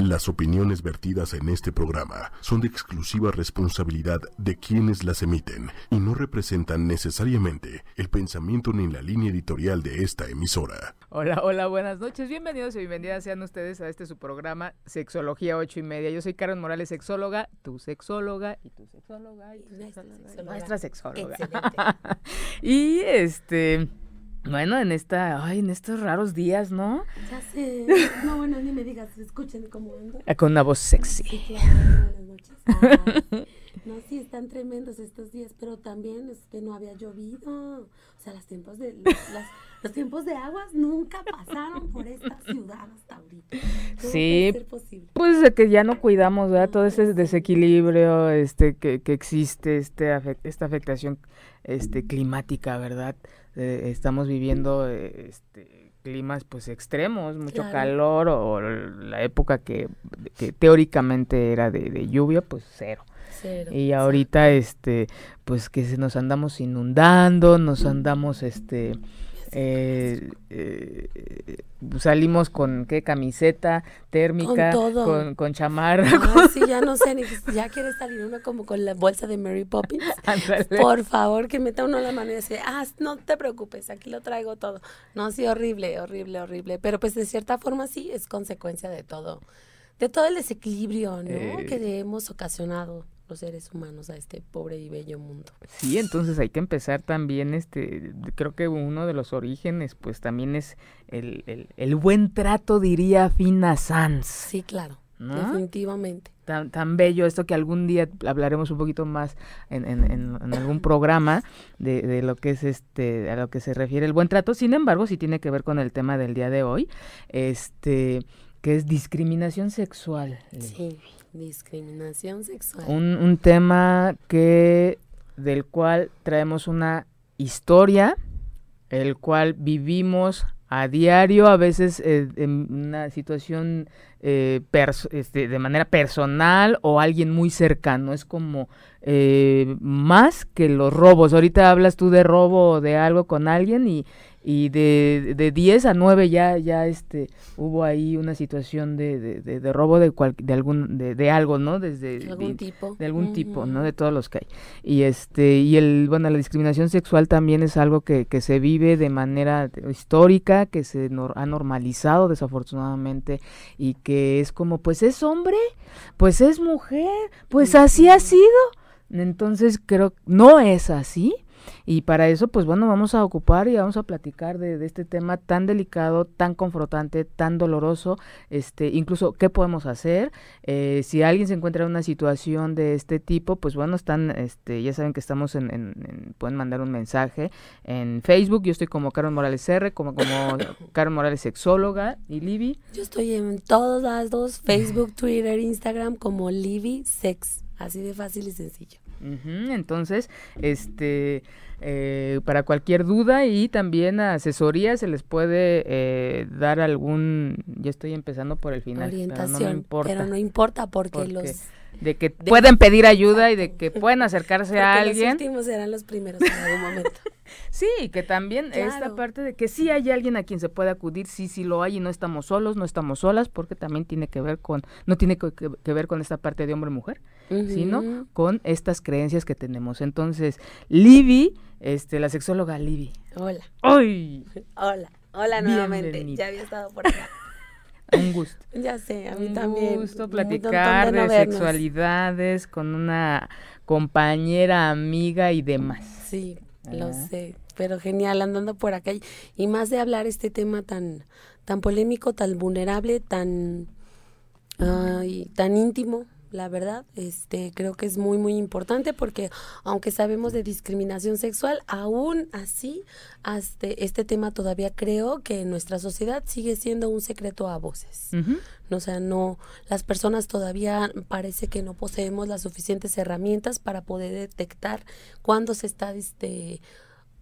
Las opiniones vertidas en este programa son de exclusiva responsabilidad de quienes las emiten y no representan necesariamente el pensamiento ni la línea editorial de esta emisora. Hola, hola, buenas noches. Bienvenidos y bienvenidas sean ustedes a este su programa Sexología 8 y media. Yo soy Karen Morales, sexóloga, tu sexóloga y tu sexóloga y tu sexóloga, nuestra sexóloga. y este bueno, en esta, ay, en estos raros días, ¿no? Ya sé. No, bueno, ni me digas, escuchen cómo ando. Ah, con una voz sexy. Sí, claro, buenas noches. Ay, no, sí, están tremendos estos días, pero también es que no había llovido. O sea, los tiempos de, las, los tiempos de aguas nunca pasaron por esta ciudad hasta ahorita. ¿Cómo Sí, puede ser posible? Pues de que ya no cuidamos, ¿verdad? Todo ese desequilibrio este que, que existe, este esta afectación este climática, ¿verdad? Eh, estamos viviendo eh, este climas pues extremos, mucho Claro. calor o la época que, que teóricamente era de, de lluvia, pues cero. Cero. Y ahorita este pues que se nos andamos inundando, nos andamos este eh, eh, salimos con qué camiseta térmica, Con todo. con, con chamarra, sí, ya no sé, ni, ya quiere salir uno como con la bolsa de Mary Poppins. Por favor, que meta uno la mano y dice, ah, no te preocupes, aquí lo traigo todo. No, sí, horrible, horrible, horrible. Pero pues de cierta forma sí es consecuencia de todo, de todo el desequilibrio, ¿no? Eh. Que hemos ocasionado los seres humanos a este pobre y bello mundo. Sí, entonces hay que empezar también, este, creo que uno de los orígenes, pues también es el, el, el buen trato, diría Fina Sanz. Sí, claro, ¿No? definitivamente. Tan, tan bello esto que algún día hablaremos un poquito más en, en, en- en algún programa de, de lo que es este, a lo que se refiere el buen trato. Sin embargo, sí tiene que ver con el tema del día de hoy, este, que es discriminación sexual. Sí, discriminación sexual. un, un tema que del cual traemos una historia, el cual vivimos a diario, a veces eh, en una situación eh, este, de manera personal o alguien muy cercano. Es como eh, más que los robos. Ahorita hablas tú de robo o de algo con alguien y, y de, de 10 a 9 ya, ya este, hubo ahí una situación de, de, de- de robo de, cual- de, algún, de, de algo, ¿no? Desde De algún tipo. de algún tipo, ¿no? De todos los que hay. Y este, y el, bueno, la discriminación sexual también es algo que, que se vive de manera histórica, que se nor- ha normalizado desafortunadamente, y que es como, pues es hombre, pues es mujer, pues así ha sido. Entonces creo, no es así. Y para eso, pues bueno, vamos a ocupar y vamos a platicar de, este tema tan delicado, tan confrontante, tan doloroso, este, incluso qué podemos hacer. Eh, si alguien se encuentra en una situación de este tipo, pues bueno, están, este, ya saben que estamos en, en- en- pueden mandar un mensaje en Facebook. Yo estoy como Carmen Morales R, como, como Carmen Morales Sexóloga y Libby. Yo estoy en todos lados, Facebook, Twitter, Instagram, como Livy Sex. Así de fácil y sencillo. Entonces, este, eh, para cualquier duda y también asesoría se les puede eh, dar algún, ya estoy empezando por el final, pero no me Orientación. importa, Pero no importa porque, Porque los, de que pueden pedir ayuda y de que pueden acercarse a los alguien. últimos serán los primeros en algún momento. Sí, que también esta parte de que sí hay alguien a quien se puede acudir, sí, sí lo hay y no estamos solos, no estamos solas, porque también tiene que ver con, no tiene que, ver con esta parte de hombre-mujer, sino con estas creencias que tenemos. Entonces, Libby, este, la sexóloga Libby. Hola, ¡Ay! hola, hola nuevamente. Bienvenida. Ya había estado por acá. Un gusto. Ya sé, a mí Un también. gusto un montón platicar de, no sexualidades con una compañera, amiga y demás. Sí, lo sé, pero genial andando por acá y, y más de hablar este tema tan tan polémico, tan vulnerable, tan ay, tan íntimo, la verdad, este creo que es muy muy importante porque aunque sabemos de discriminación sexual, aún así hasta este tema todavía creo que en nuestra sociedad sigue siendo un secreto a voces. Ujú. O sea, no, las personas todavía parece que no poseemos las suficientes herramientas para poder detectar cuándo se está este,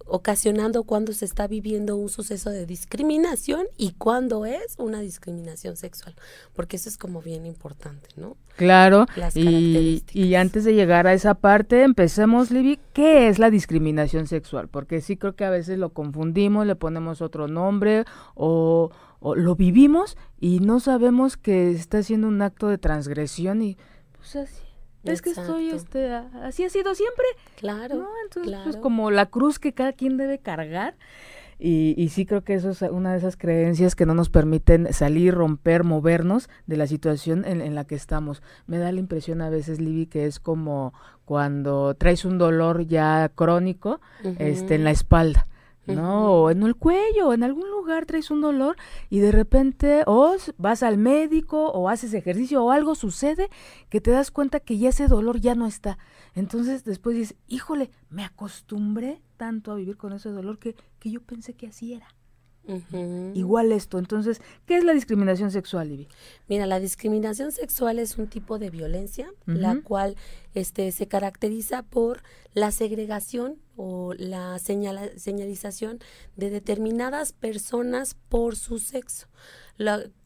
ocasionando, cuándo se está viviendo un suceso de discriminación y cuándo es una discriminación sexual, porque eso es como bien importante, ¿no? Claro, Las y, antes de llegar a esa parte, empecemos, Libby, ¿qué es la discriminación sexual? Porque sí creo que a veces lo confundimos, le ponemos otro nombre o, o lo vivimos y no sabemos que está haciendo un acto de transgresión y pues así es que estoy este así ha sido siempre claro entonces pues, como la cruz que cada quien debe cargar y, y, sí creo que eso es una de esas creencias que no nos permiten salir, romper, movernos de la situación en, en la que estamos. Me da la impresión a veces, Libby, que es como cuando traes un dolor ya crónico este, en la espalda ¿no? En el cuello, en algún lugar traes un dolor y de repente o vas al médico o haces ejercicio o algo sucede que te das cuenta que ya ese dolor ya no está. Entonces después dices, híjole, me acostumbré tanto a vivir con ese dolor que, que yo pensé que así era. Igual esto. Entonces, ¿qué es la discriminación sexual, Ivy? Mira, la discriminación sexual es un tipo de violencia, la cual este, se caracteriza por la segregación o la señalización de determinadas personas por su sexo,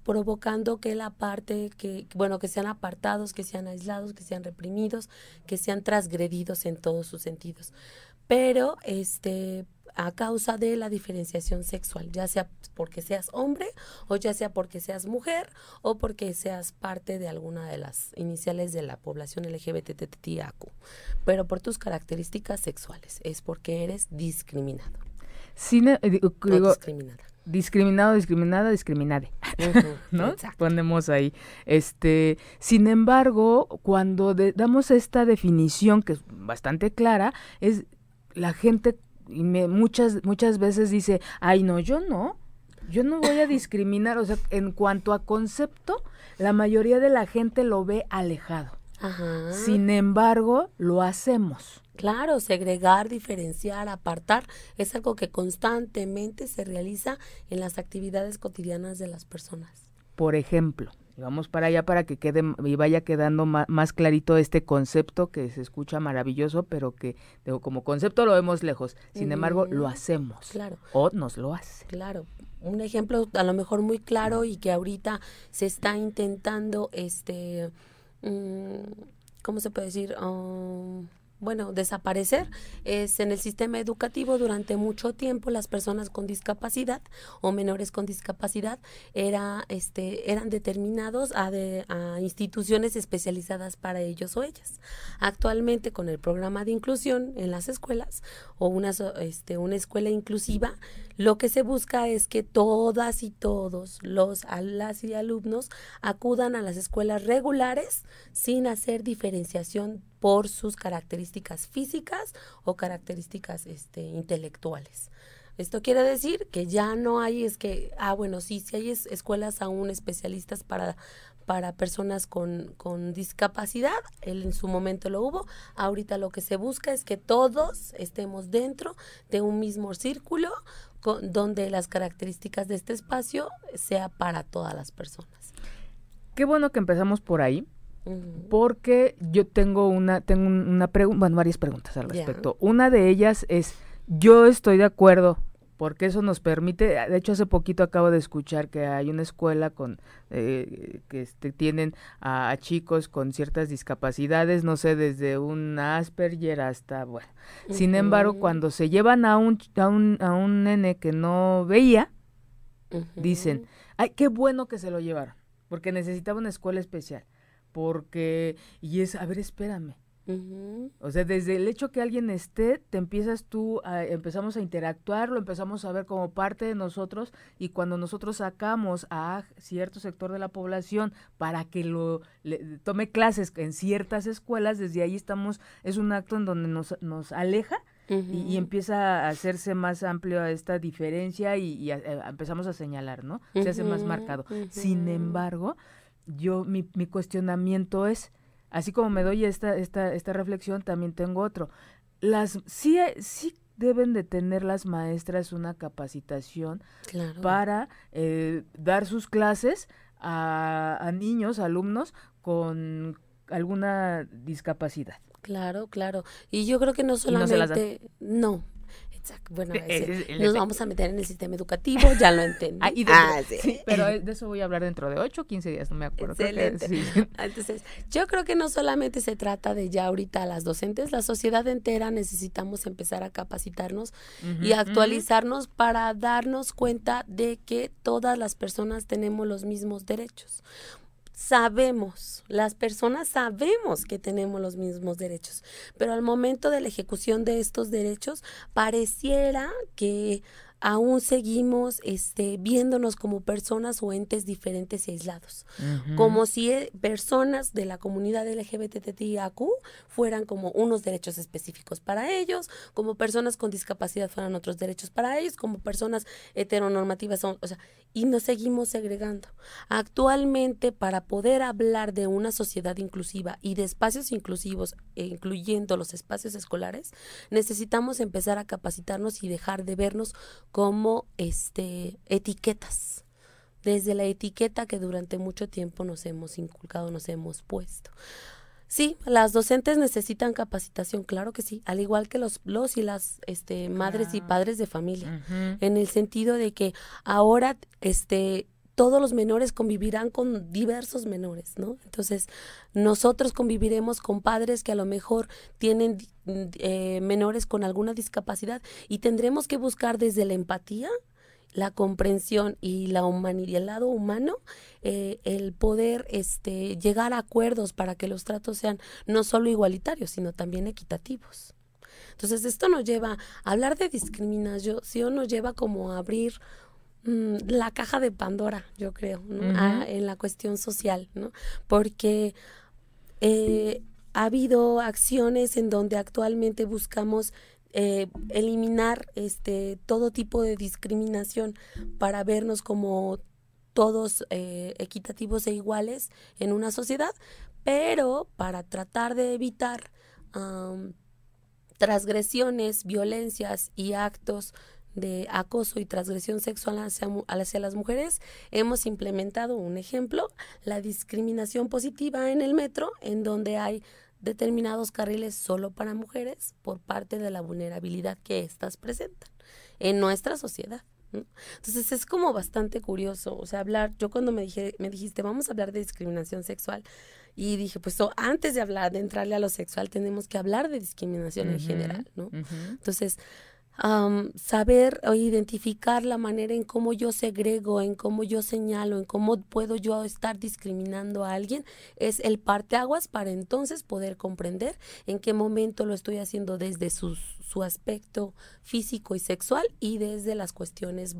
provocando que la parte, que, bueno, que sean apartados, que sean aislados, que sean reprimidos, que sean transgredidos en todos sus sentidos. Pero, este, a causa de la diferenciación sexual, ya sea porque seas hombre o ya sea porque seas mujer o porque seas parte de alguna de las iniciales de la población LGBTTIAQ, pero por tus características sexuales, es porque eres discriminado. Cine, eh, discriminada. Discriminado, discriminada, discriminade. ¿No? Ponemos ahí. Este, sin embargo, cuando damos esta definición que es bastante clara, es la gente y me, muchas, muchas veces dice, ay, no, yo no, yo no voy a discriminar, o sea, en cuanto a concepto, la mayoría de la gente lo ve alejado. Ajá. Sin embargo, lo hacemos. Claro, segregar, diferenciar, apartar es algo que constantemente se realiza en las actividades cotidianas de las personas. Por ejemplo, vamos para allá para que quede y vaya quedando más, clarito este concepto que se escucha maravilloso, pero que como concepto lo vemos lejos. Sin embargo, lo hacemos. Claro. O nos lo hace. Claro. Un ejemplo a lo mejor muy claro y que ahorita se está intentando, este, mm, ¿cómo se puede decir? Um, bueno, desaparecer es en el sistema educativo durante mucho tiempo las personas con discapacidad o menores con discapacidad era, este, eran determinados a, a instituciones especializadas para ellos o ellas. Actualmente con el programa de inclusión en las escuelas o una, este, una escuela inclusiva, lo que se busca es que todas y todos los las y alumnos acudan a las escuelas regulares sin hacer diferenciación por sus características físicas o características este, intelectuales. Esto quiere decir que ya no hay, es que, ah, bueno, sí, sí hay escuelas aún especialistas para, para personas con, con discapacidad, él en su momento lo hubo, ahorita lo que se busca es que todos estemos dentro de un mismo círculo con, donde las características de este espacio sea para todas las personas. Qué bueno que empezamos por ahí, porque yo tengo una, tengo una pregunta, bueno, varias preguntas al respecto. Una de ellas es, yo estoy de acuerdo, porque eso nos permite, de hecho hace poquito acabo de escuchar que hay una escuela con eh, que este, tienen a, chicos con ciertas discapacidades, no sé, desde un Asperger hasta, bueno. Sin embargo, cuando se llevan a un, a un, a un nene que no veía, dicen, ay, qué bueno que se lo llevaron, porque necesitaba una escuela especial porque, y es, a ver, espérame. O sea, desde el hecho que alguien esté, te empiezas tú, a, empezamos a interactuar, lo empezamos a ver como parte de nosotros y cuando nosotros sacamos a cierto sector de la población para que lo tome clases en ciertas escuelas, desde ahí estamos, es un acto en donde nos, nos aleja y, empieza a hacerse más amplio esta diferencia y, empezamos a señalar, ¿no? Se hace más marcado. Sin embargo, yo mi, mi cuestionamiento es, así como me doy esta, esta, esta reflexión, también tengo otro. Las, sí, sí deben de tener las maestras una capacitación para eh, dar sus clases a, a niños, alumnos con alguna discapacidad. Claro, claro. Y yo creo que no solamente, no, Bueno, nos vamos a meter en el sistema educativo, ya lo entendí. Ah, ah sí. Pero de eso voy a hablar dentro de 8 o 15 días, no me acuerdo. Excelente. Entonces, yo creo que no solamente se trata de ya ahorita las docentes, la sociedad entera necesitamos empezar a capacitarnos y actualizarnos para darnos cuenta de que todas las personas tenemos los mismos derechos sabemos, las personas sabemos que tenemos los mismos derechos, pero al momento de la ejecución de estos derechos pareciera que aún seguimos este, viéndonos como personas o entes diferentes y aislados, como si eh, personas de la comunidad LGBTIAQ fueran como unos derechos específicos para ellos, como personas con discapacidad fueran otros derechos para ellos, como personas heteronormativas son, o sea, y nos seguimos segregando. Actualmente, para poder hablar de una sociedad inclusiva y de espacios inclusivos, e incluyendo los espacios escolares, necesitamos empezar a capacitarnos y dejar de vernos como este etiquetas. Desde la etiqueta que durante mucho tiempo nos hemos inculcado, nos hemos puesto. Sí, las docentes necesitan capacitación, claro que sí, al igual que los, los y las este, madres y padres de familia, en el sentido de que ahora este, todos los menores convivirán con diversos menores, ¿no? Entonces, nosotros conviviremos con padres que a lo mejor tienen eh, menores con alguna discapacidad y tendremos que buscar desde la empatía, la comprensión y la humanidad, el lado humano, eh, el poder este, llegar a acuerdos para que los tratos sean no solo igualitarios, sino también equitativos. Entonces, esto nos lleva a hablar de discriminación, nos lleva como a abrir la caja de Pandora, yo creo, ah, en la cuestión social, ¿no? Porque eh, ha habido acciones en donde actualmente buscamos eh, eliminar este todo tipo de discriminación para vernos como todos eh, equitativos e iguales en una sociedad, pero para tratar de evitar transgresiones, violencias y actos de acoso y transgresión sexual hacia, hacia, las mujeres, hemos implementado un ejemplo, la discriminación positiva en el metro, en donde hay determinados carriles solo para mujeres por parte de la vulnerabilidad que éstas presentan en nuestra sociedad. Entonces es como bastante curioso, o sea, hablar, yo cuando me, dije, me dijiste, vamos a hablar de discriminación sexual, y dije, pues antes de hablar, de entrarle a lo sexual, tenemos que hablar de discriminación en general, ¿no? Entonces, saber o identificar la manera en cómo yo segrego, en cómo yo señalo, en cómo puedo yo estar discriminando a alguien, es el parteaguas para entonces poder comprender en qué momento lo estoy haciendo desde su, su aspecto físico y sexual y desde las cuestiones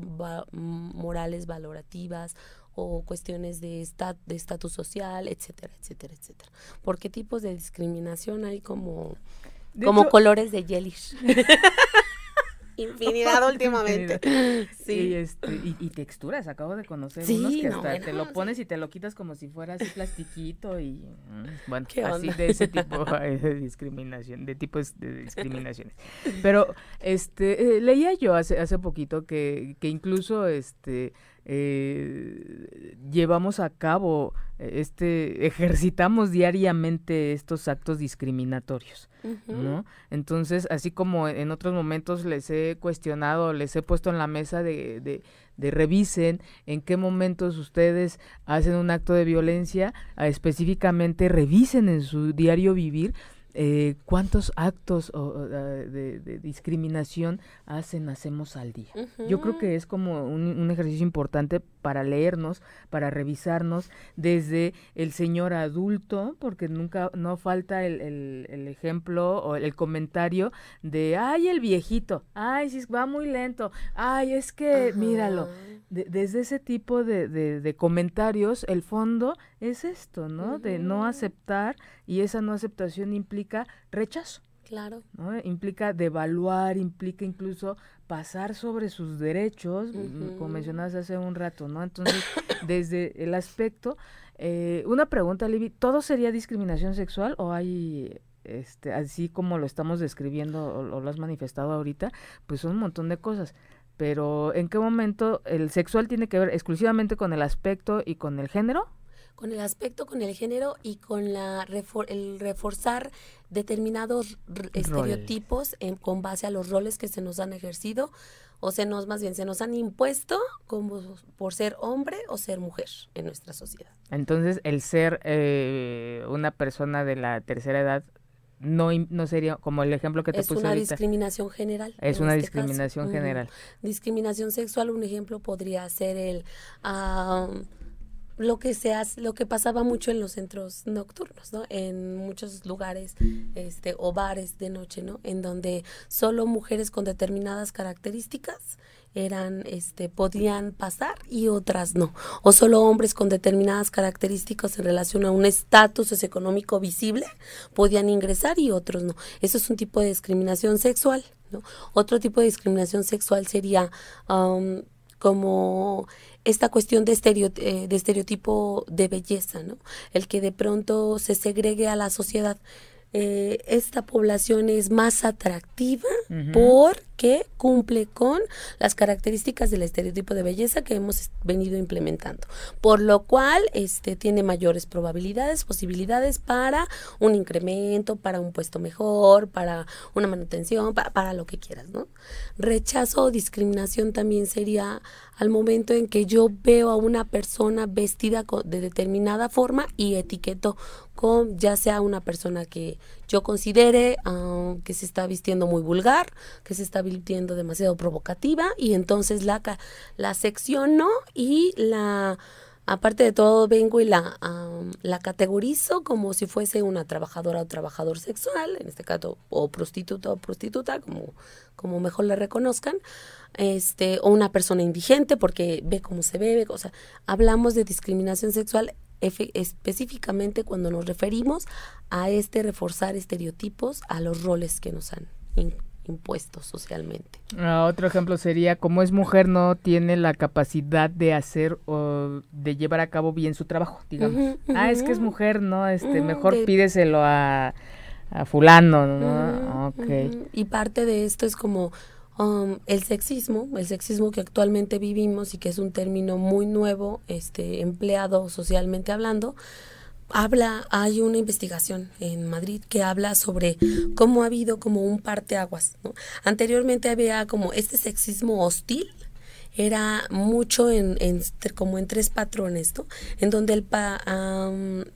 morales, valorativas o cuestiones de estatus de social, etcétera, etcétera, etcétera. ¿Por qué tipos de discriminación hay como, como colores de yelish? infinidad últimamente. Sí. Y, este, y, texturas, acabo de conocer unos que hasta te lo pones y te lo quitas como si fuera así plastiquito y mm, bueno, así de ese tipo de discriminación, de tipos de discriminaciones. Pero este eh, leía yo hace hace poquito que, que incluso este eh, llevamos a cabo este ejercitamos diariamente estos actos discriminatorios ¿no? entonces así como en otros momentos les he cuestionado les he puesto en la mesa de, de, de revisen en qué momentos ustedes hacen un acto de violencia específicamente revisen en su diario vivir eh, cuántos actos de, discriminación hacen, hacemos al día. Yo creo que es como un, ejercicio importante para leernos, para revisarnos desde el señor adulto, porque nunca, no falta el, el, ejemplo o el comentario de, ay, el viejito, ay, si va muy lento, ay, es que, míralo. Desde ese tipo de, de, comentarios, el fondo es esto, ¿no? De no aceptar y esa no aceptación implica rechazo. Claro. ¿no? Implica devaluar, implica incluso pasar sobre sus derechos, como mencionabas hace un rato, ¿no? Entonces, desde el aspecto, eh, una pregunta, Libby, ¿todo sería discriminación sexual o hay este, así como lo estamos describiendo o, lo has manifestado ahorita, pues son un montón de cosas. Pero ¿en qué momento el sexual tiene que ver exclusivamente con el aspecto y con el género? con el aspecto, con el género y con la el reforzar determinados estereotipos con base a los roles que se nos han ejercido o se nos más bien se nos han impuesto como por ser hombre o ser mujer en nuestra sociedad. Entonces, el ser eh, una persona de la tercera edad no, no sería como el ejemplo que te puse Es una discriminación general. Es una este discriminación general. Discriminación sexual, un ejemplo podría ser el lo que se hace, lo que pasaba mucho en los centros nocturnos, ¿no? En muchos lugares, este, o bares de noche, ¿no? En donde solo mujeres con determinadas características eran, este, podían pasar y otras no. O solo hombres con determinadas características en relación a un estatus socioeconómico visible podían ingresar y otros no. Eso es un tipo de discriminación sexual, ¿no? Otro tipo de discriminación sexual sería um, como esta cuestión de, eh, de estereotipo de belleza, ¿no? El que de pronto se segregue a la sociedad. Eh, esta población es más atractiva porque cumple con las características del estereotipo de belleza que hemos venido implementando, por lo cual este tiene mayores probabilidades, posibilidades para un incremento, para un puesto mejor, para una manutención, para, para lo que quieras, ¿no? Rechazo o discriminación también sería al momento en que yo veo a una persona vestida de determinada forma y etiqueto con ya sea una persona que yo considere ah, que se está vistiendo muy vulgar, que se está vistiendo demasiado provocativa y entonces la, la secciono y la aparte de todo vengo y la, la categorizo como si fuese una trabajadora o trabajador sexual, en este caso, o prostituta o prostituta, como, como mejor le reconozcan, este, o una persona indigente porque ve cómo se ve, o sea, hablamos de discriminación sexual específicamente cuando nos referimos a este reforzar estereotipos a los roles que nos han impuestos socialmente. Ah, otro ejemplo sería, como es mujer, no tiene la capacidad de hacer o de llevar a cabo bien su trabajo, digamos. Ah, es que es mujer, ¿no? Este, mejor pídeselo a, a fulano, ¿no? okay. Y parte de esto es como um, el sexismo, el sexismo que actualmente vivimos y que es un término muy nuevo, este, empleado socialmente hablando, habla, hay una investigación en Madrid que habla sobre cómo ha habido como un parteaguas. ¿no? Anteriormente había como este sexismo hostil era mucho en, como en tres patrones, ¿no? En donde el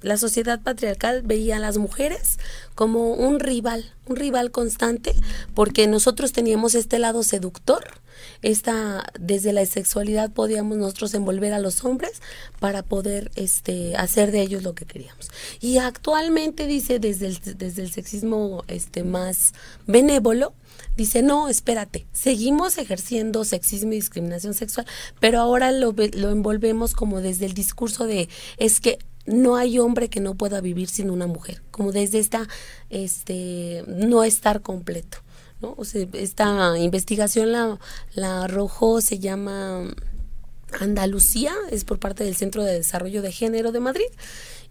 la sociedad patriarcal veía a las mujeres como un rival, un rival constante, porque nosotros teníamos este lado seductor, esta desde la sexualidad podíamos nosotros envolver a los hombres para poder este hacer de ellos lo que queríamos y actualmente dice desde el, desde el sexismo este más benévolo dice no espérate seguimos ejerciendo sexismo y discriminación sexual pero ahora lo, lo envolvemos como desde el discurso de es que no hay hombre que no pueda vivir sin una mujer, como desde esta, este, no estar completo. ¿no? O sea, esta investigación la, la arrojó, se llama Andalucía, es por parte del Centro de Desarrollo de Género de Madrid.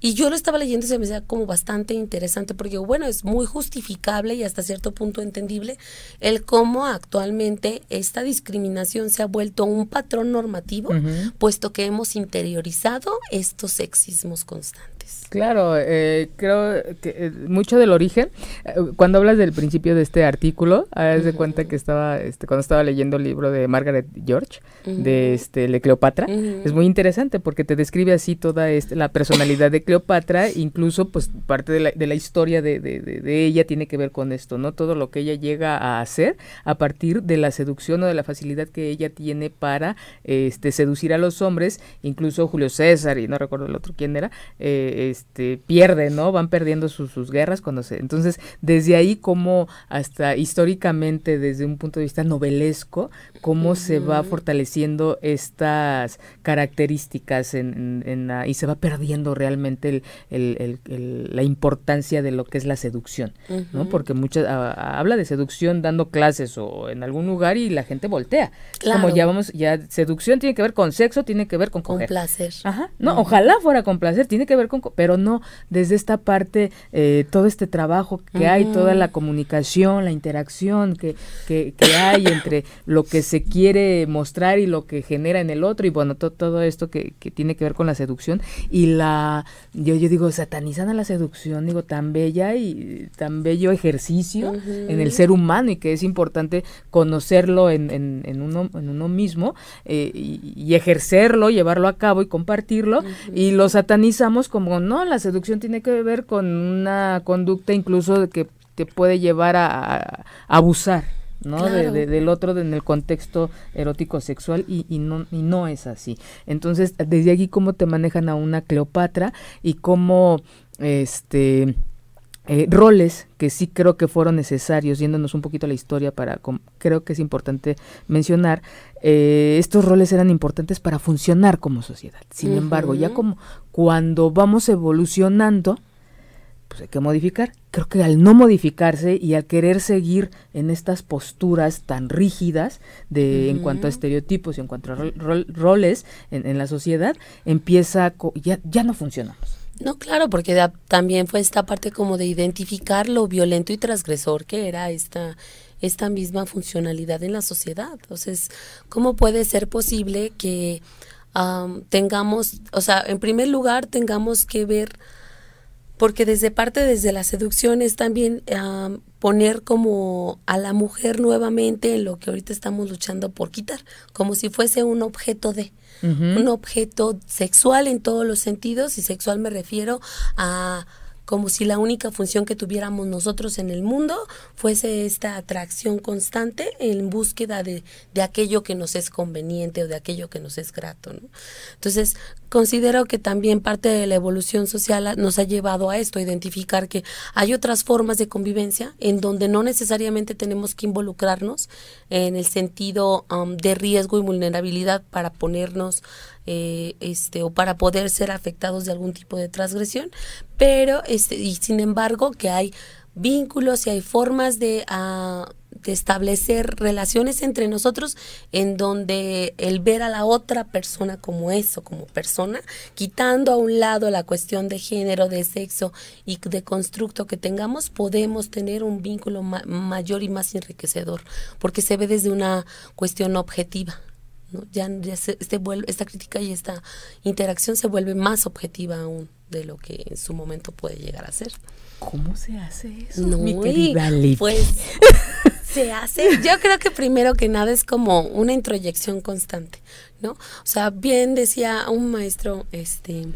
Y yo lo estaba leyendo y se me hacía como bastante interesante porque, bueno, es muy justificable y hasta cierto punto entendible el cómo actualmente esta discriminación se ha vuelto un patrón normativo, puesto que hemos interiorizado estos sexismos constantes. Claro, eh, creo que eh, mucho del origen, eh, cuando hablas del principio de este artículo, haz de cuenta que estaba, este, cuando estaba leyendo el libro de Margaret George, de este, Le Cleopatra, es muy interesante porque te describe así toda este, la personalidad de Cleopatra, incluso pues parte de la, de la historia de, de, de, ella tiene que ver con esto, ¿no? Todo lo que ella llega a hacer a partir de la seducción o de la facilidad que ella tiene para este, seducir a los hombres, incluso Julio César y no recuerdo el otro quién era, eh, este, pierden, ¿no? Van perdiendo sus, sus guerras cuando se... Entonces, desde ahí como hasta históricamente, desde un punto de vista novelesco, cómo se va fortaleciendo estas características en, en, y se va perdiendo realmente el, el, la importancia de lo que es la seducción, ¿no? Porque muchas habla de seducción dando clases o en algún lugar y la gente voltea. Como ya vamos, ya seducción tiene que ver con sexo, tiene que ver con Con placer. Ajá. No, ojalá fuera con placer, tiene que ver con pero no desde esta parte, eh, todo este trabajo que hay, toda la comunicación, la interacción que, que, hay entre lo que se quiere mostrar y lo que genera en el otro, y bueno, todo esto que, que, tiene que ver con la seducción, y la, yo, yo digo, satanizan a la seducción, digo, tan bella y tan bello ejercicio en el ser humano, y que es importante conocerlo en, en, en uno, en uno mismo, eh, y, ejercerlo, llevarlo a cabo y compartirlo, y lo satanizamos como, no, la seducción tiene que ver con una conducta incluso que te puede llevar a, abusar. ¿no? del otro en el contexto erótico sexual y, y, no, y no es así. Entonces, desde aquí cómo te manejan a una Cleopatra y cómo este eh, roles que sí creo que fueron necesarios, yéndonos un poquito a la historia para, creo que es importante mencionar, eh, estos roles eran importantes para funcionar como sociedad. Sin embargo, ya como cuando vamos evolucionando, pues hay que modificar. Creo que al no modificarse y al querer seguir en estas posturas tan rígidas de en cuanto a estereotipos y en cuanto a roles en, en, la sociedad, empieza, ya, ya no funcionamos. No, claro, porque también fue esta parte como de identificar lo violento y transgresor que era esta, esta misma funcionalidad en la sociedad. Entonces, ¿cómo puede ser posible que tengamos, o sea, en primer lugar, tengamos que ver, porque desde parte, desde la seducción es también poner como a la mujer nuevamente en lo que ahorita estamos luchando por quitar, como si fuese un objeto de un objeto sexual en todos los sentidos y sexual me refiero a como si la única función que tuviéramos nosotros en el mundo fuese esta atracción constante en búsqueda de, de aquello que nos es conveniente o de aquello que nos es grato. Entonces, considero que también parte de la evolución social nos ha llevado a esto, a identificar que hay otras formas de convivencia en donde no necesariamente tenemos que involucrarnos en el sentido um, de riesgo y vulnerabilidad para ponernos eh, este o para poder ser afectados de algún tipo de transgresión pero este y sin embargo que hay vínculos y hay formas de, uh, de establecer relaciones entre nosotros en donde el ver a la otra persona como eso, como persona, quitando a un lado la cuestión de género, de sexo y de constructo que tengamos, podemos tener un vínculo mayor y más enriquecedor, porque se ve desde una cuestión objetiva. Ya, este esta crítica y esta interacción se vuelve más objetiva aún de lo que en su momento puede llegar a ser. ¿Cómo se hace eso? No, mi querida Pues se hace, yo creo que primero que nada es como una introyección constante, ¿no? O sea, bien decía un maestro este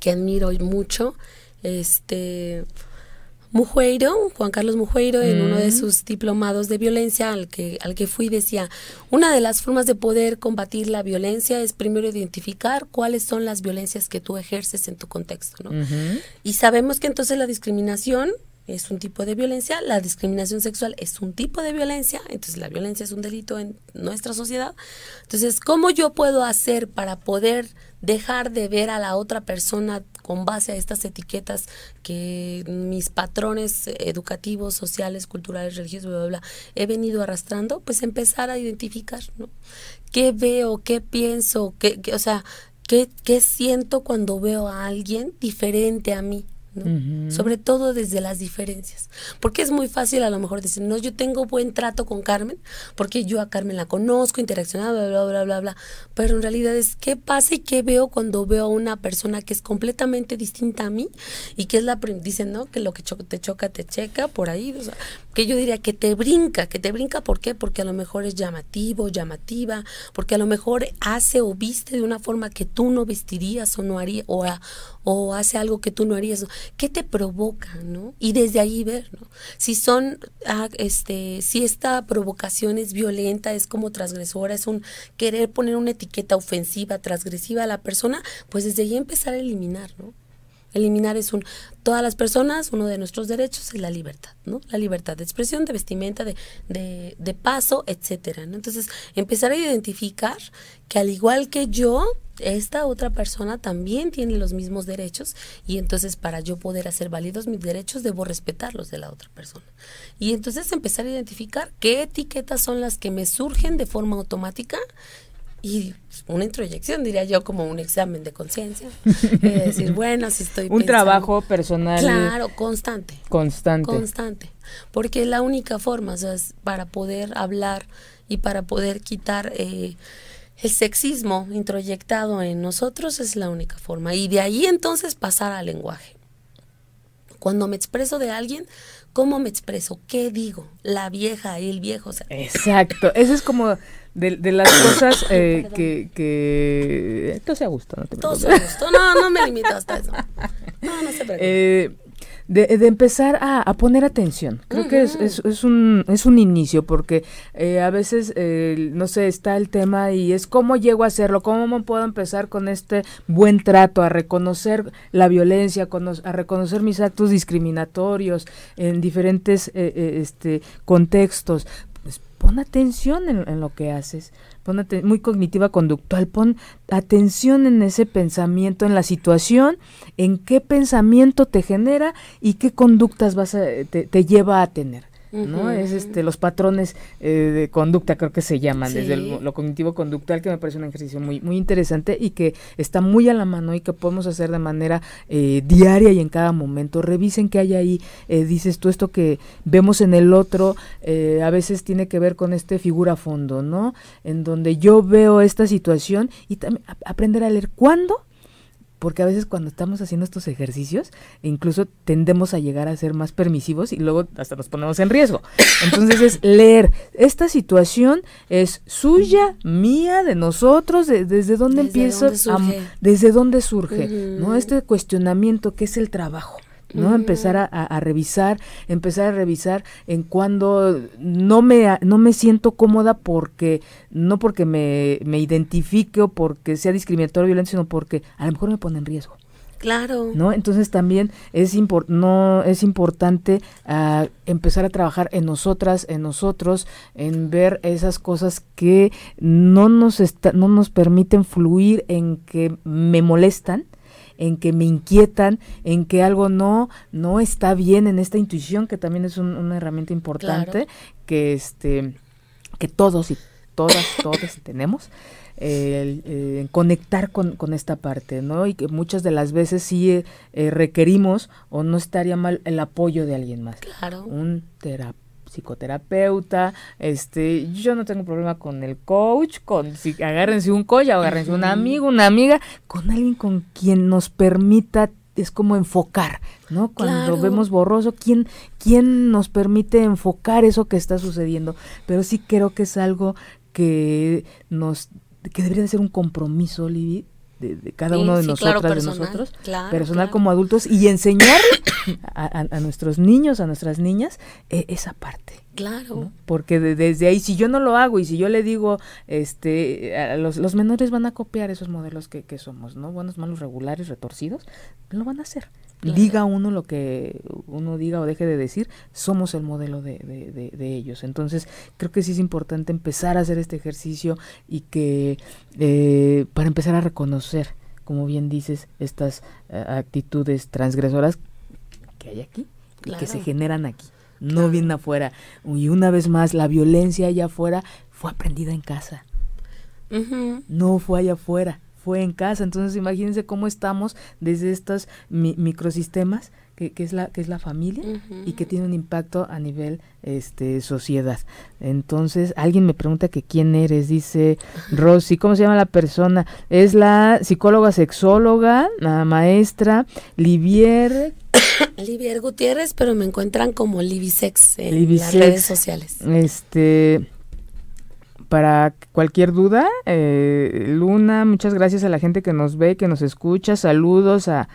que admiro mucho, este Mujeiro, Juan Carlos Mujeiro, en uno de mm. sus diplomados de violencia al que, al que fui, decía, una de las formas de poder combatir la violencia es primero identificar cuáles son las violencias que tú ejerces en tu contexto, ¿no? Y sabemos que entonces la discriminación es un tipo de violencia, la discriminación sexual es un tipo de violencia, entonces la violencia es un delito en nuestra sociedad. Entonces, ¿cómo yo puedo hacer para poder dejar de ver a la otra persona con base a estas etiquetas que mis patrones educativos, sociales, culturales, religiosos, bla, bla, bla, he venido arrastrando? Pues empezar a identificar, ¿no? ¿Qué veo? ¿Qué pienso? ¿Qué, qué o sea, ¿qué, ¿qué siento cuando veo a alguien diferente a mí? Sobre todo desde las diferencias. Porque es muy fácil a lo mejor decir, no, yo tengo buen trato con Carmen, porque yo a Carmen la conozco, interaccionado, bla, bla, bla, bla, bla. Pero en realidad es qué pasa y qué veo cuando veo a una persona que es completamente distinta a mí y que es la, dicen, ¿no? Que lo que te choca, te checa, por ahí. O sea, que yo diría que te brinca, que te brinca, ¿por qué? Porque a lo mejor es llamativo, llamativa, porque a lo mejor hace o viste de una forma que tú no vestirías o no harías, o, o hace algo que tú no harías. ¿Qué te provoca, no? Y desde ahí ver, ¿no? Si son, ah, este, si esta provocación es violenta, es como transgresora, es un querer poner una etiqueta ofensiva, transgresiva a la persona, pues desde ahí empezar a eliminar, ¿no? Eliminar es un, todas las personas, uno de nuestros derechos es la libertad, ¿no? La libertad de expresión, de vestimenta, de, de, de paso, etcétera, ¿no? Entonces, empezar a identificar que al igual que yo, esta otra persona también tiene los mismos derechos y entonces para yo poder hacer válidos mis derechos debo respetar los de la otra persona. Y entonces empezar a identificar qué etiquetas son las que me surgen de forma automática y una introyección, diría yo, como un examen de conciencia. decir, bueno, si estoy... un trabajo personal. Claro, constante. Constante. Constante. Porque es la única forma, o sea, para poder hablar y para poder quitar eh, el sexismo introyectado en nosotros es la única forma. Y de ahí entonces pasar al lenguaje. Cuando me expreso de alguien, ¿cómo me expreso? ¿Qué digo? La vieja, y el viejo. Exacto. Eso es como de, las cosas eh, que, que... Todo sea gusto, no te Todo sea gusto. No, no me limito hasta eso. No, no se preocupe. Eh, de, de, empezar a, poner atención. Creo que es, es, un, es un inicio, porque eh, a veces, eh, no sé, está el tema y es cómo llego a hacerlo, cómo puedo empezar con este buen trato, a reconocer la violencia, a reconocer mis actos discriminatorios en diferentes eh, este, contextos. Pon atención en, lo que haces pon muy cognitiva conductual, pon atención en ese pensamiento, en la situación, en qué pensamiento te genera y qué conductas vas te lleva a tener. ¿No? Es este los patrones eh, de conducta creo que se llaman desde lo cognitivo conductual que me parece un ejercicio muy muy interesante y que está muy a la mano y que podemos hacer de manera eh, diaria y en cada momento. Revisen qué hay ahí, eh, dices tú esto que vemos en el otro a veces tiene que ver con este figura fondo, ¿no? En donde yo veo esta situación y también aprender a leer cuándo porque a veces cuando estamos haciendo estos ejercicios, incluso tendemos a llegar a ser más permisivos y luego hasta nos ponemos en riesgo. Entonces es leer, esta situación es suya, mía, de nosotros, desde dónde empiezo, desde dónde surge, ¿no? Este cuestionamiento que es el trabajo. ¿No? Empezar a, revisar, empezar a revisar en cuando no me, no me siento cómoda porque, no porque me, me identifique o porque sea discriminatorio o violento, sino porque a lo mejor me pone en riesgo. Claro. ¿No? Entonces también es, no, es importante ah, empezar a trabajar en nosotras, en nosotros, en ver esas cosas que no nos, no nos permiten fluir en que me molestan, en que me inquietan, en que algo no, no está bien en esta intuición, que también es una herramienta importante, que este, que todos y todas, todos tenemos. Eh, conectar con, con, esta parte, ¿no? Y que muchas de las veces sí eh, requerimos o no estaría mal el apoyo de alguien más. Claro. Un terapeuta psicoterapeuta, este, yo no tengo problema con el coach, con si agárrense un coach, agárrense un amigo, una amiga, con alguien con quien nos permita es como enfocar, ¿no? Cuando vemos borroso, ¿quién, ¿quién nos permite enfocar eso que está sucediendo? Pero sí creo que es algo que nos que debería de ser un compromiso, Libby, de, cada uno de nosotras, de nosotros, personal como adultos, y enseñar a, nuestros niños, a nuestras niñas, e, esa parte. Claro. Porque desde ahí, si yo no lo hago y si yo le digo, este, los, los menores van a copiar esos modelos que, que, somos, ¿no? Buenos, malos, regulares, retorcidos, lo van a hacer. Diga uno lo que uno diga o deje de decir, somos el modelo de, de, de, ellos. Entonces, creo que sí es importante empezar a hacer este ejercicio y que, eh, para empezar a reconocer, como bien dices, estas eh, actitudes transgresoras que hay aquí y que se generan aquí no viene afuera. Y una vez más, la violencia allá afuera fue aprendida en casa. No fue allá afuera, fue en casa. Entonces imagínense cómo estamos desde estos microsistemas que, es la que es la familia y que tiene un impacto a nivel este sociedad entonces alguien me pregunta que quién eres dice Rosy cómo se llama la persona es la psicóloga sexóloga la maestra Livier Livier Gutiérrez, pero me encuentran como Libisex en las redes sociales. Este, para cualquier duda, eh, Luna, muchas gracias a la gente que nos ve, que nos escucha. Saludos a,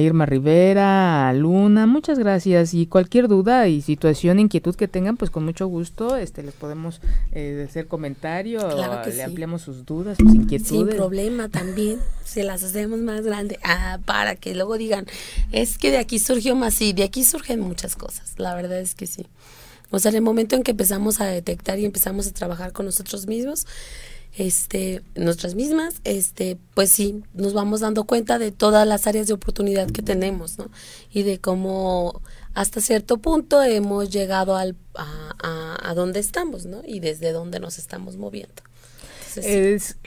Irma Rivera, a Luna, muchas gracias. Y cualquier duda y situación, inquietud que tengan, pues con mucho gusto este, les podemos eh, hacer comentario, le ampliamos sus dudas, sus inquietudes. Sin problema también, se las hacemos más grande. Ah, para que luego digan, es que de aquí surgió más, sí, de aquí surgen muchas cosas, la verdad es que sí. O sea, en el momento en que empezamos a detectar y empezamos a trabajar con nosotros mismos, este, nuestras mismas, este, pues sí, nos vamos dando cuenta de todas las áreas de oportunidad que tenemos, ¿no? Y de cómo hasta cierto punto hemos llegado al, a, a, donde estamos, ¿no? Y desde dónde nos estamos moviendo.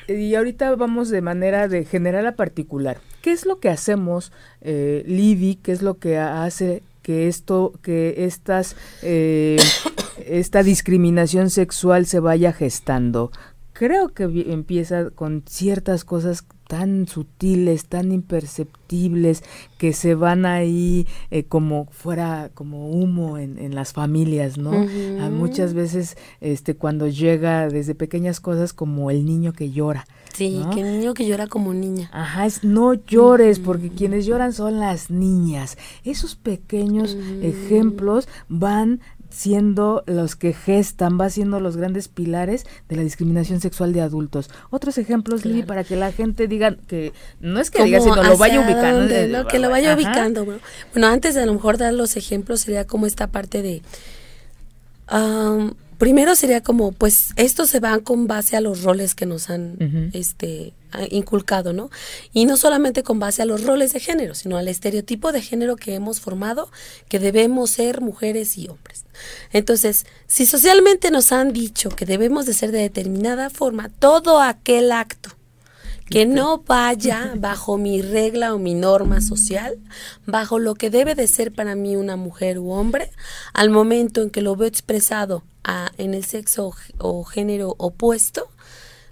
Y ahorita vamos de manera de general a particular. ¿Qué es lo que hacemos, eh, Libby? ¿Qué es lo que hace que esto, que estas, eh, esta discriminación sexual se vaya gestando? Creo que empieza con ciertas cosas tan sutiles, tan imperceptibles, que se van ahí eh, como fuera, como humo en, en las familias, ¿no? Ah, muchas veces, este, cuando llega desde pequeñas cosas como el niño que llora. Sí, que el niño que llora como niña. Ajá, es no llores, porque quienes lloran son las niñas. Esos pequeños ejemplos van siendo los que gestan, va siendo los grandes pilares de la discriminación sexual de adultos. Otros ejemplos, Lili, para que la gente diga que no es que diga, sino lo vaya ubicando. que lo vaya ubicando. Bueno. antes de a lo mejor dar los ejemplos, sería como esta parte de primero sería como, pues, esto se va con base a los roles que nos han este, inculcado, ¿no? Y no solamente con base a los roles de género, sino al estereotipo de género que hemos formado, que debemos ser mujeres y hombres. Entonces, si socialmente nos han dicho que debemos de ser de determinada forma, todo aquel acto que no vaya bajo mi regla o mi norma social, bajo lo que debe de ser para mí una mujer u hombre, al momento en que lo veo expresado en el sexo o género opuesto,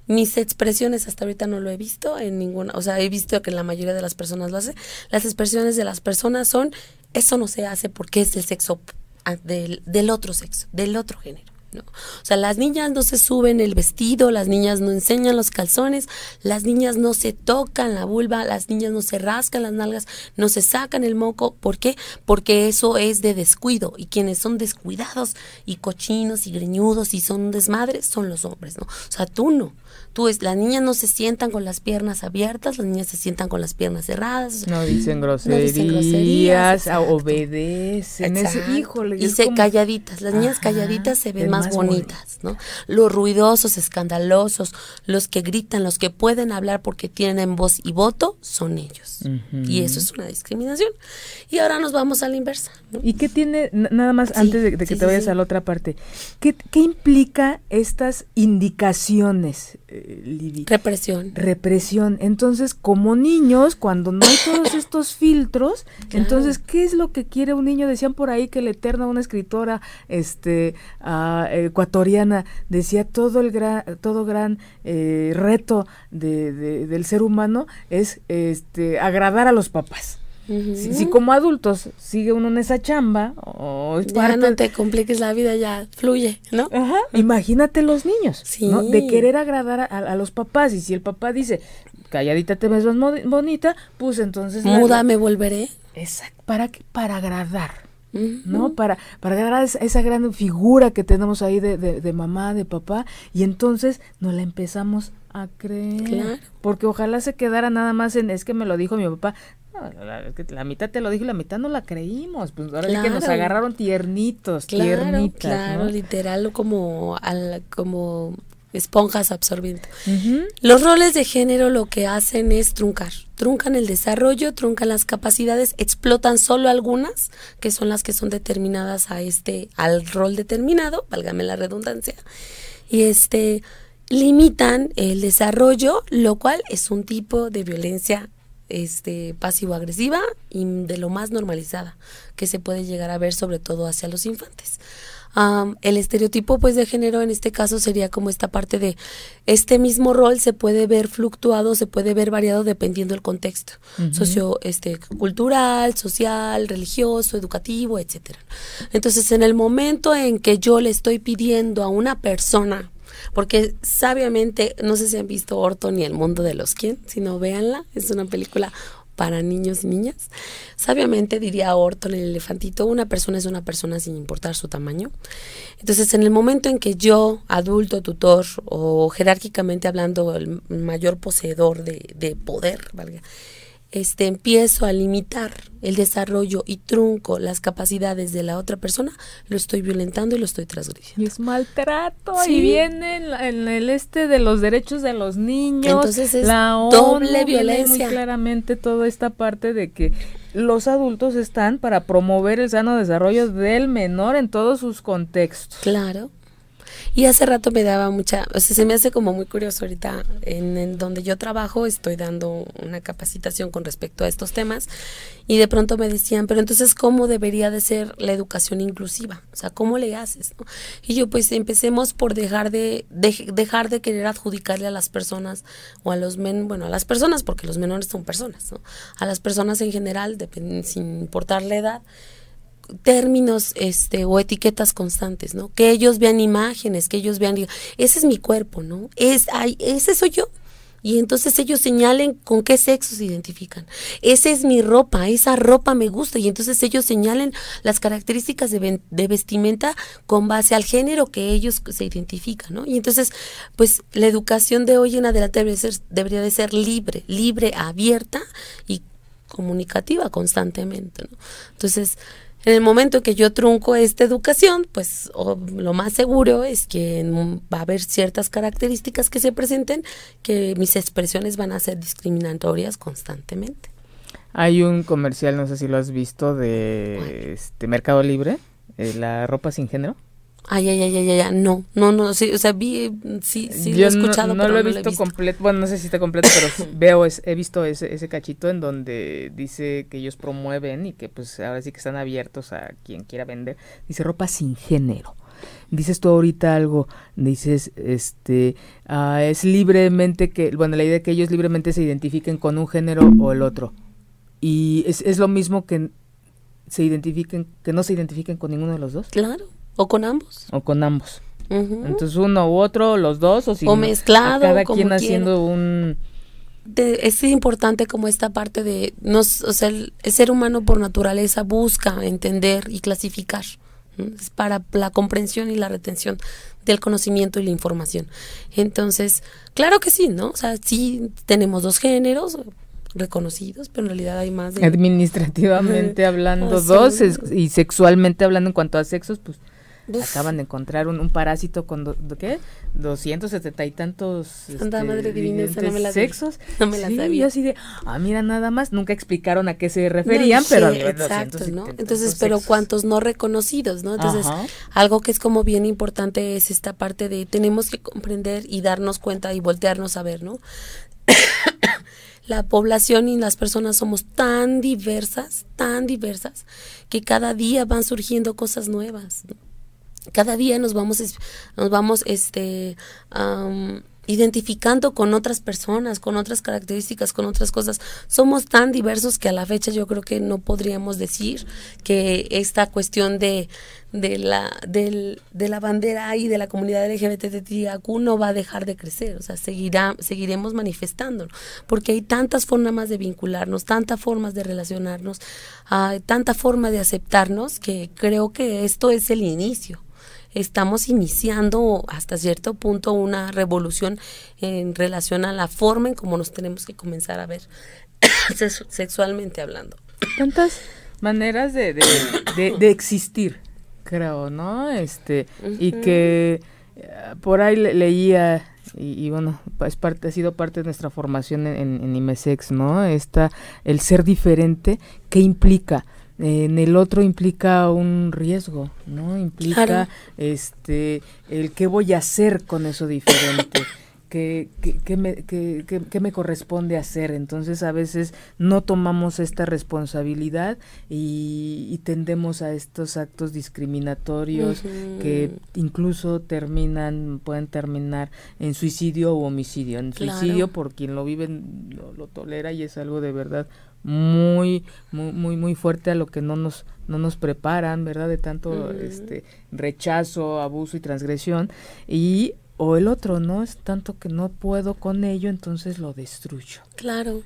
mis expresiones hasta ahorita no lo he visto en ninguna, o sea, he visto que la mayoría de las personas lo hace. Las expresiones de las personas son, eso no se hace porque es el sexo ah, del, del otro sexo, del otro género. O sea, las niñas no se suben el vestido, las niñas no enseñan los calzones, las niñas no se tocan la vulva, las niñas no se rascan las nalgas, no se sacan el moco. ¿Por qué? Porque eso es de descuido y quienes son descuidados y cochinos y greñudos y son desmadres son los hombres, ¿no? O sea, tú no. Tú es, las niñas no se sientan con las piernas abiertas, las niñas se sientan con las piernas cerradas. No dicen groserías, obedecen. híjole, y se calladitas, las niñas calladitas se ven más, bonitas, ¿no? Los ruidosos, escandalosos, los que gritan, los que pueden hablar porque tienen voz y voto, son ellos. Y eso es una discriminación. Y ahora nos vamos a la inversa. ¿Y qué tiene, nada más antes de, que te vayas a la otra parte, ¿qué, qué implica estas indicaciones? Eh, represión. Represión. Entonces, como niños, cuando no hay todos estos filtros, entonces, ¿qué es lo que quiere un niño? Decían por ahí que la eterna, una escritora este, ah, ecuatoriana, decía todo el gran, todo gran eh, reto de, del ser humano es este, agradar a los papás si, como adultos sigue uno en esa chamba, o ya no te compliques la vida, ya fluye, ¿no? Imagínate los niños, De querer agradar a, los papás y si el papá dice, calladita te ves más bonita, pues entonces... Muda me volveré. Exacto, ¿para qué? Para agradar. ¿no? Para, para agradar a esa, gran figura que tenemos ahí de, de, mamá, de papá, y entonces nos la empezamos a creer. Porque ojalá se quedara nada más en, es que me lo dijo mi papá, la, mitad te lo dijo y la mitad no la creímos. Pues ahora sí que nos agarraron tiernitos, tiernitas. Claro, literal como, al, como esponjas absorbiendo. Los roles de género lo que hacen es truncar. Truncan el desarrollo, truncan las capacidades, explotan solo algunas, que son las que son determinadas a este, al rol determinado, válgame la redundancia. Y este limitan el desarrollo, lo cual es un tipo de violencia este, pasivo-agresiva y de lo más normalizada que se puede llegar a ver sobre todo hacia los infantes. el estereotipo pues de género en este caso sería como esta parte de este mismo rol se puede ver fluctuado, se puede ver variado dependiendo del contexto socio este cultural, social, religioso, educativo, etcétera. Entonces, en el momento en que yo le estoy pidiendo a una persona porque sabiamente, no sé si han visto Orton y el mundo de los quién, si no véanla, es una película para niños y niñas. Sabiamente diría Orton el elefantito, una persona es una persona sin importar su tamaño. Entonces, en el momento en que yo, adulto, tutor o jerárquicamente hablando, el mayor poseedor de, de poder, valga, este, empiezo a limitar el desarrollo y trunco las capacidades de la otra persona, lo estoy violentando y lo estoy transgrediendo. Y es maltrato y viene en, el este de los derechos de los niños. Entonces es la doble violencia. Muy claramente toda esta parte de que los adultos están para promover el sano desarrollo del menor en todos sus contextos. Claro. Y hace rato me daba mucha, o sea, se me hace como muy curioso ahorita en, donde yo trabajo, estoy dando una capacitación con respecto a estos temas y de pronto me decían, pero entonces, ¿cómo debería de ser la educación inclusiva? O sea, ¿cómo le haces? Y yo, pues empecemos por dejar de, dejar de querer adjudicarle a las personas o a los men, bueno, a las personas, porque los menores son personas. A las personas en general, sin importar la edad, términos este o etiquetas constantes, ¿no? Que ellos vean imágenes, que ellos vean, ese es mi cuerpo, ¿no? Es ay, ese soy yo. Y entonces ellos señalen con qué sexo se identifican. Esa es mi ropa, esa ropa me gusta. Y entonces ellos señalen las características de, de, vestimenta con base al género que ellos se identifican, ¿no? Y entonces, pues la educación de hoy en adelante debería, ser, debería de ser libre, libre, abierta y comunicativa constantemente, ¿no? Entonces, en el momento que yo trunco esta educación, pues lo más seguro es que va a haber ciertas características que se presenten que mis expresiones van a ser discriminatorias constantemente. Hay un comercial, no sé si lo has visto, de este Mercado Libre, eh, la ropa sin género. Ay, ay, ay, ay, ay, no, no, no, sí, o sea, vi, sí, sí lo he escuchado, no, no lo he visto, completo, bueno, no sé si está completo, pero veo, he visto ese, ese cachito en donde dice que ellos promueven y que pues ahora sí que están abiertos a quien quiera vender, dice ropa sin género. Dices tú ahorita algo, dices, este, ah, es libremente que, bueno, la idea de que ellos libremente se identifiquen con un género o el otro. Y es, es lo mismo que se identifiquen, que no se identifiquen con ninguno de los dos. Claro. ¿O con ambos? O con ambos. Entonces uno u otro, los dos, o si o mezclado, cada quien haciendo un es importante como esta parte de nos, o sea, el, ser humano por naturaleza busca entender y clasificar. Es para la comprensión y la retención del conocimiento y la información. Entonces, claro que sí, ¿no? O sea, sí tenemos dos géneros, reconocidos, pero en realidad hay más de... Administrativamente hablando, dos, y sexualmente hablando en cuanto a sexos, pues Acaban de encontrar un, parásito con, do, ¿qué? 270 y tantos este, madre divina, no me la sexos. No me la sí, sabía. así de, ah, mira, nada más, nunca explicaron a qué se referían, pero exacto, ¿no? Entonces, pero cuántos no reconocidos, ¿no? Entonces, algo que es como bien importante es esta parte de tenemos que comprender y darnos cuenta y voltearnos a ver, ¿no? la población y las personas somos tan diversas, tan diversas, que cada día van surgiendo cosas nuevas. ¿no? Cada día nos vamos, nos vamos este, identificando con otras personas, con otras características, con otras cosas. Somos tan diversos que a la fecha yo creo que no podríamos decir que esta cuestión de, de, la, de la bandera y de la comunidad LGBTQ no va a dejar de crecer, o sea, seguirá, seguiremos manifestando, porque hay tantas formas de vincularnos, tantas formas de relacionarnos, tanta forma de aceptarnos que creo que esto es el inicio estamos iniciando hasta cierto punto una revolución en relación a la forma en cómo nos tenemos que comenzar a ver sexualmente hablando. Tantas maneras de, de, existir, creo, ¿no? Este, y que eh, por ahí leía y, bueno, es parte, ha sido parte de nuestra formación en, en IMESEX, ¿no? Esta, el ser diferente, ¿qué implica? En el otro implica un riesgo, ¿no? Implica este el qué voy a hacer con eso diferente. ¿Qué, qué, me, qué, qué, me, corresponde hacer. Entonces a veces no tomamos esta responsabilidad y, tendemos a estos actos discriminatorios que incluso terminan, pueden terminar en suicidio o homicidio. En suicidio por quien lo vive lo tolera y es algo de verdad muy, muy, muy, muy fuerte a lo que no nos, no nos preparan, ¿verdad? De tanto este rechazo, abuso y transgresión. Y o el otro, ¿no? Es tanto que no puedo con ello, entonces lo destruyo. Claro.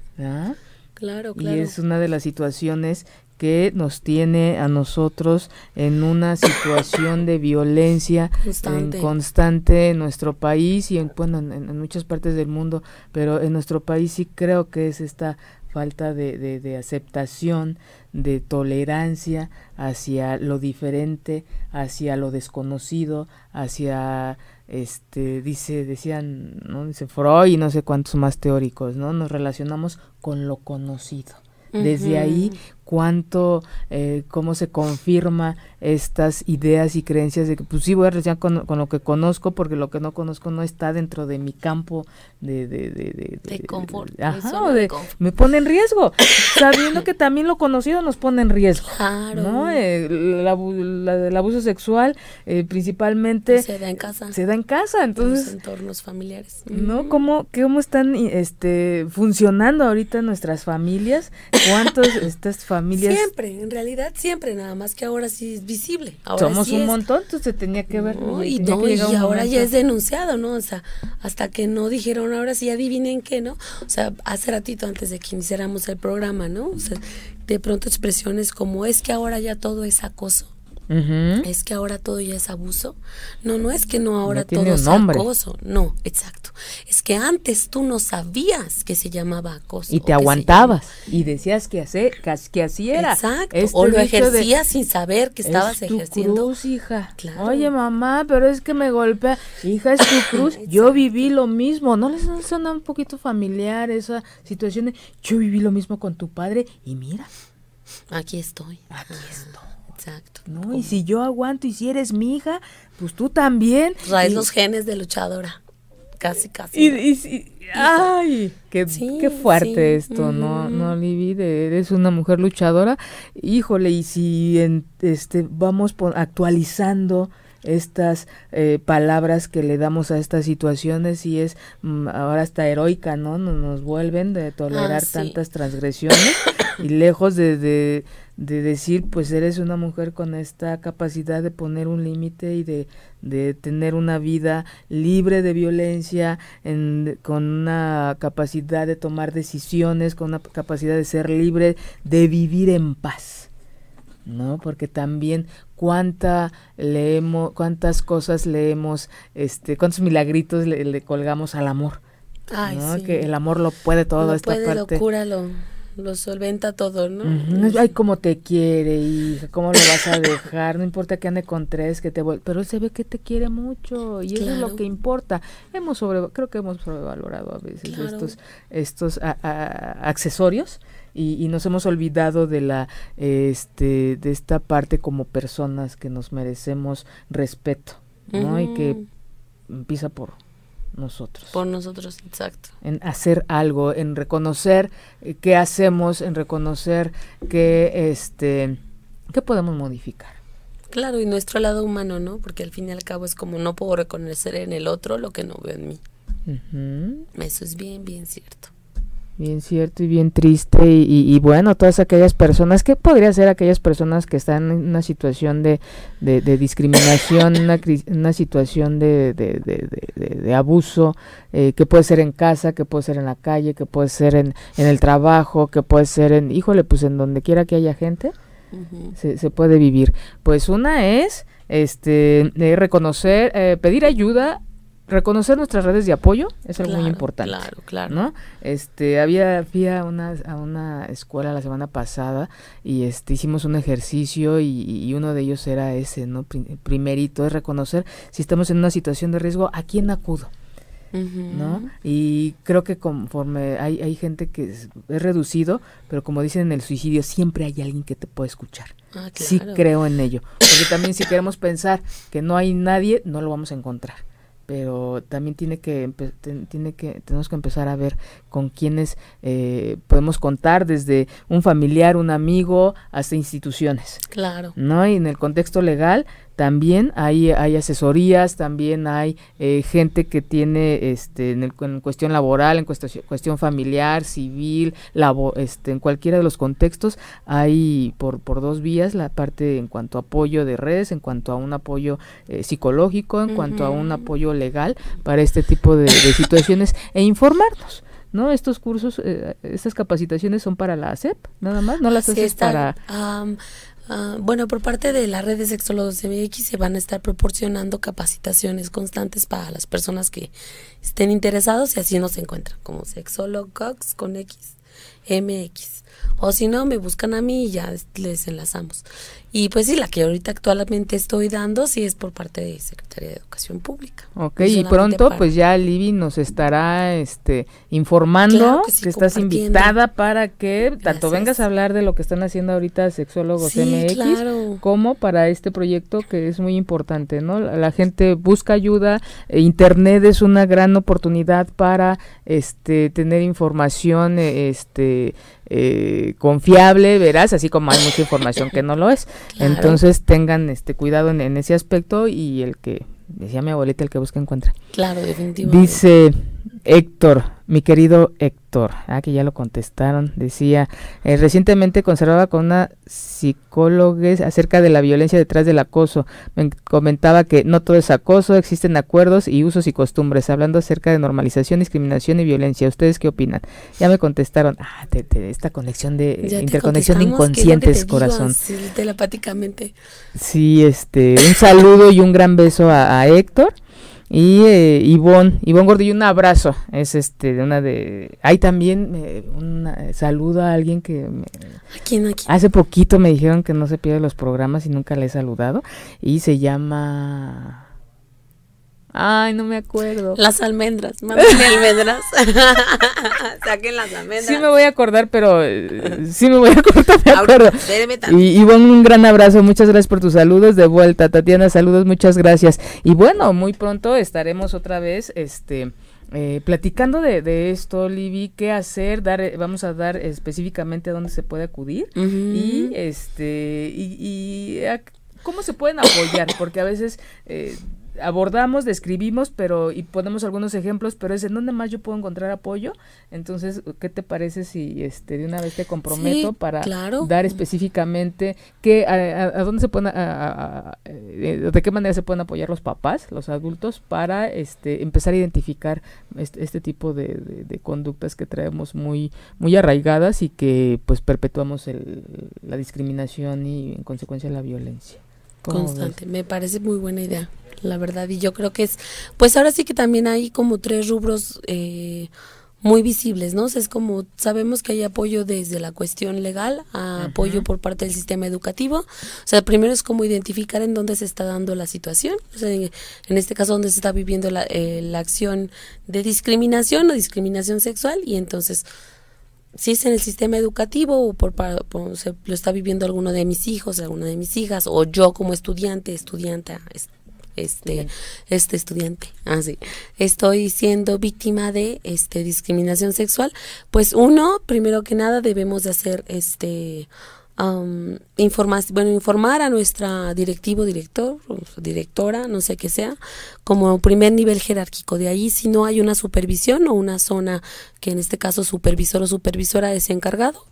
Claro, claro. Y es una de las situaciones que nos tiene a nosotros en una situación de violencia constante en, constante en nuestro país y en, bueno, en, muchas partes del mundo, pero en nuestro país sí creo que es esta falta de, de, aceptación, de tolerancia hacia lo diferente, hacia lo desconocido, hacia este dice decían no dice Freud y no sé cuántos más teóricos no nos relacionamos con lo conocido. Desde ahí cuánto, eh, cómo se confirma estas ideas y creencias de que pues sí voy a relacionar con, con, lo que conozco porque lo que no conozco no está dentro de mi campo de de de, de, confort, ajá, de, me pone en riesgo sabiendo que también lo conocido nos pone en riesgo claro. No eh, el abuso sexual eh, principalmente se da en casa. se da en casa entonces en los entornos familiares. no cómo cómo están este funcionando ahorita nuestras familias cuántos estas familias siempre en realidad siempre nada más que ahora sí visible. Somos un montón, entonces tenía que ver. y, ahora ya es denunciado, ¿no? O sea, hasta que no dijeron, ahora sí adivinen qué, ¿no? O sea, hace ratito antes de que iniciáramos el programa, ¿no? O sea, de pronto expresiones como es que ahora ya todo es acoso. Es que ahora todo ya es abuso. No, no es que no ahora todo es acoso. No, exacto. Es que antes tú no sabías que se llamaba acoso. Y te aguantabas y decías que, hace, que, así era. Exacto. o lo ejercías sin saber que estabas es tu ejerciendo. cruz, hija. Oye, mamá, pero es que me golpea. Hija, es tu cruz. Yo viví lo mismo. ¿No les suena un poquito familiar esa situación de yo viví lo mismo con tu padre y mira? Aquí estoy. Aquí estoy. Exacto. No, y si yo aguanto y si eres mi hija, pues tú también. Traes los genes de luchadora. Casi, casi. Y, ay, qué, qué fuerte esto, ¿no? No, Libby, eres una mujer luchadora. Híjole, y si en, este vamos actualizando estas eh, palabras que le damos a estas situaciones y es mm, ahora hasta heroica, ¿no? Nos, nos vuelven de tolerar ah, tantas transgresiones y lejos de, de, de, decir, pues eres una mujer con esta capacidad de poner un límite y de, de tener una vida libre de violencia, en, con una capacidad de tomar decisiones, con una capacidad de ser libre, de vivir en paz. ¿no? Porque también cuánta leemos, cuántas cosas leemos, este, cuántos milagritos le, colgamos al amor. Ay, Que el amor lo puede todo, esta puede, parte. Lo lo, solventa todo, ¿no? Ay, cómo te quiere, y cómo lo vas a dejar, no importa que ande con tres, que te vuelva, pero él se ve que te quiere mucho y eso es lo que importa. Hemos sobre, creo que hemos sobrevalorado a veces estos, estos accesorios y, nos hemos olvidado de la este de esta parte como personas que nos merecemos respeto no y que empieza por nosotros. Por nosotros exacto. En hacer algo en reconocer eh, qué hacemos en reconocer que este qué podemos modificar. Claro y nuestro lado humano no porque al fin y al cabo es como no puedo reconocer en el otro lo que no veo en mí. Eso es bien bien cierto Bien cierto y bien triste y, bueno, todas aquellas personas, ¿qué podría ser aquellas personas que están en una situación de, de, discriminación, una, una situación de, de abuso, eh, que puede ser en casa, que puede ser en la calle, que puede ser en, en el trabajo, que puede ser en, híjole, pues en donde quiera que haya gente, se, se puede vivir. Pues una es este reconocer, eh, pedir ayuda reconocer nuestras redes de apoyo es algo muy importante. Claro, claro. ¿no? Este, había, fui a una, a una escuela la semana pasada y este, hicimos un ejercicio y, uno de ellos era ese, ¿no? Primerito es reconocer si estamos en una situación de riesgo, ¿a quién acudo? ¿no? Y creo que conforme hay, hay gente que es, reducido, pero como dicen en el suicidio, siempre hay alguien que te puede escuchar. Ah, Sí creo en ello. Porque también si queremos pensar que no hay nadie, no lo vamos a encontrar pero también tiene que tiene que tenemos que empezar a ver con quiénes eh, podemos contar desde un familiar un amigo hasta instituciones. Claro. No y en el contexto legal también hay, hay asesorías, también hay eh, gente que tiene este, en, cuestión laboral, en cuestión, cuestión familiar, civil, labo, este, en cualquiera de los contextos, hay por, por dos vías la parte en cuanto a apoyo de redes, en cuanto a un apoyo eh, psicológico, en cuanto a un apoyo legal para este tipo de, situaciones e informarnos. ¿no? Estos cursos, eh, estas capacitaciones son para la ASEP, nada más, no las haces para... Ah, bueno, por parte de la red de Sexólogos MX se van a estar proporcionando capacitaciones constantes para las personas que estén interesados y así nos encuentran como Sexólogos con X, MX. O si no, me buscan a mí y ya les enlazamos. Y pues sí, la que ahorita actualmente estoy dando sí es por parte de Secretaría de Educación Pública. Ok, y pronto pues ya Libby nos estará este informando que, estás invitada para que tanto vengas a hablar de lo que están haciendo ahorita sexólogos MX como para este proyecto que es muy importante, ¿no? La, gente busca ayuda, e internet es una gran oportunidad para este tener información este eh, confiable, verás, así como hay mucha información que no lo es. Entonces tengan este cuidado en, ese aspecto y el que, decía mi abuelita, el que busca encuentra. Claro, definitivamente. Dice Héctor, mi querido Héctor, ah, que ya lo contestaron, decía, eh, recientemente conservaba con una psicóloga acerca de la violencia detrás del acoso. Me comentaba que no todo es acoso, existen acuerdos y usos y costumbres, hablando acerca de normalización, discriminación y violencia. ¿Ustedes qué opinan? Ya me contestaron, ah, esta conexión de interconexión de inconscientes, corazón. Sí, telepáticamente. Sí, este, un saludo y un gran beso a Héctor. Y eh, Ivonne, Ivonne Gordillo, un abrazo. Es este de una de. Hay también eh, un saludo a alguien que. Hace poquito me dijeron que no se pierde los programas y nunca le he saludado. Y se llama. Ay, no me acuerdo. Las almendras, mándame almendras. Saquen las almendras. Sí me voy a acordar, pero eh, sí me voy a acordar, me acuerdo. Y Ivonne, un gran abrazo, muchas gracias por tus saludos de vuelta. Tatiana, saludos, muchas gracias. Y bueno, muy pronto estaremos otra vez, este... Eh, platicando de, esto, Libby, qué hacer, dar, eh, vamos a dar específicamente a dónde se puede acudir y este y, y cómo se pueden apoyar, porque a veces eh, abordamos, describimos, pero y ponemos algunos ejemplos, pero es en donde más yo puedo encontrar apoyo. Entonces, ¿qué te parece si este de una vez te comprometo para dar específicamente qué a, dónde se pueden eh, de qué manera se pueden apoyar los papás, los adultos para este empezar a identificar este, este tipo de, de, conductas que traemos muy muy arraigadas y que pues perpetuamos el, la discriminación y en consecuencia la violencia. Constante, me parece muy buena idea la verdad. Y yo creo que es, pues ahora sí que también hay como tres rubros eh, muy visibles, ¿no? es como, sabemos que hay apoyo desde la cuestión legal, a apoyo por parte del sistema educativo. O sea, primero es como identificar en dónde se está dando la situación, o sea, en, este caso donde se está viviendo la, eh, la acción de discriminación o discriminación sexual y entonces si es en el sistema educativo o por, se lo está viviendo alguno de mis hijos, alguna de mis hijas, o yo como estudiante, estudiante, este, este estudiante, así, ah, estoy siendo víctima de este discriminación sexual, pues uno, primero que nada, debemos de hacer este um, bueno, informar a nuestra directivo, director, directora, no sé qué sea, como primer nivel jerárquico. De ahí, si no hay una supervisión o una zona que en este caso supervisor o supervisora es encargado,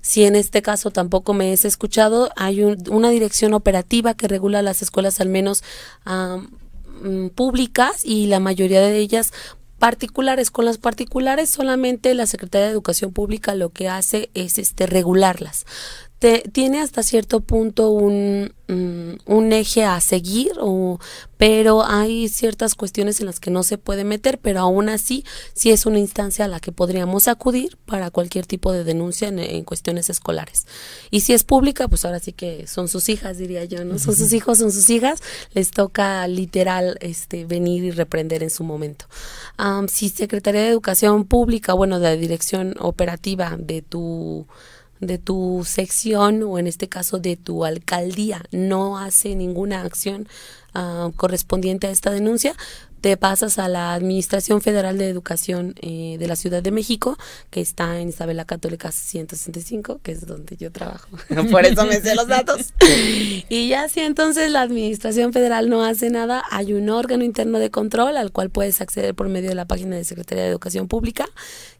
si en este caso tampoco me es escuchado, hay una dirección operativa que regula las escuelas al menos mm, públicas y la mayoría de ellas particulares. Con las particulares solamente la Secretaría de Educación Pública lo que hace es este regularlas tiene hasta cierto punto un, mm, un eje a seguir, o, pero hay ciertas cuestiones en las que no se puede meter, pero aún así sí es una instancia a la que podríamos acudir para cualquier tipo de denuncia en, cuestiones escolares. Y si es pública, pues ahora sí que son sus hijas, diría yo, ¿no? Son sus hijos, son sus hijas, les toca literal este, venir y reprender en su momento. si Secretaría de Educación Pública, bueno, de la dirección operativa de tu de tu sección o en este caso de tu alcaldía no hace ninguna acción ah, correspondiente a esta denuncia, te pasas a la Administración Federal de Educación eh, de la Ciudad de México, que está en Isabela Católica 165, que es donde yo trabajo. Por eso me sé los datos. y ya si entonces la Administración Federal no hace nada, hay un órgano interno de control al cual puedes acceder por medio de la página de Secretaría de Educación Pública,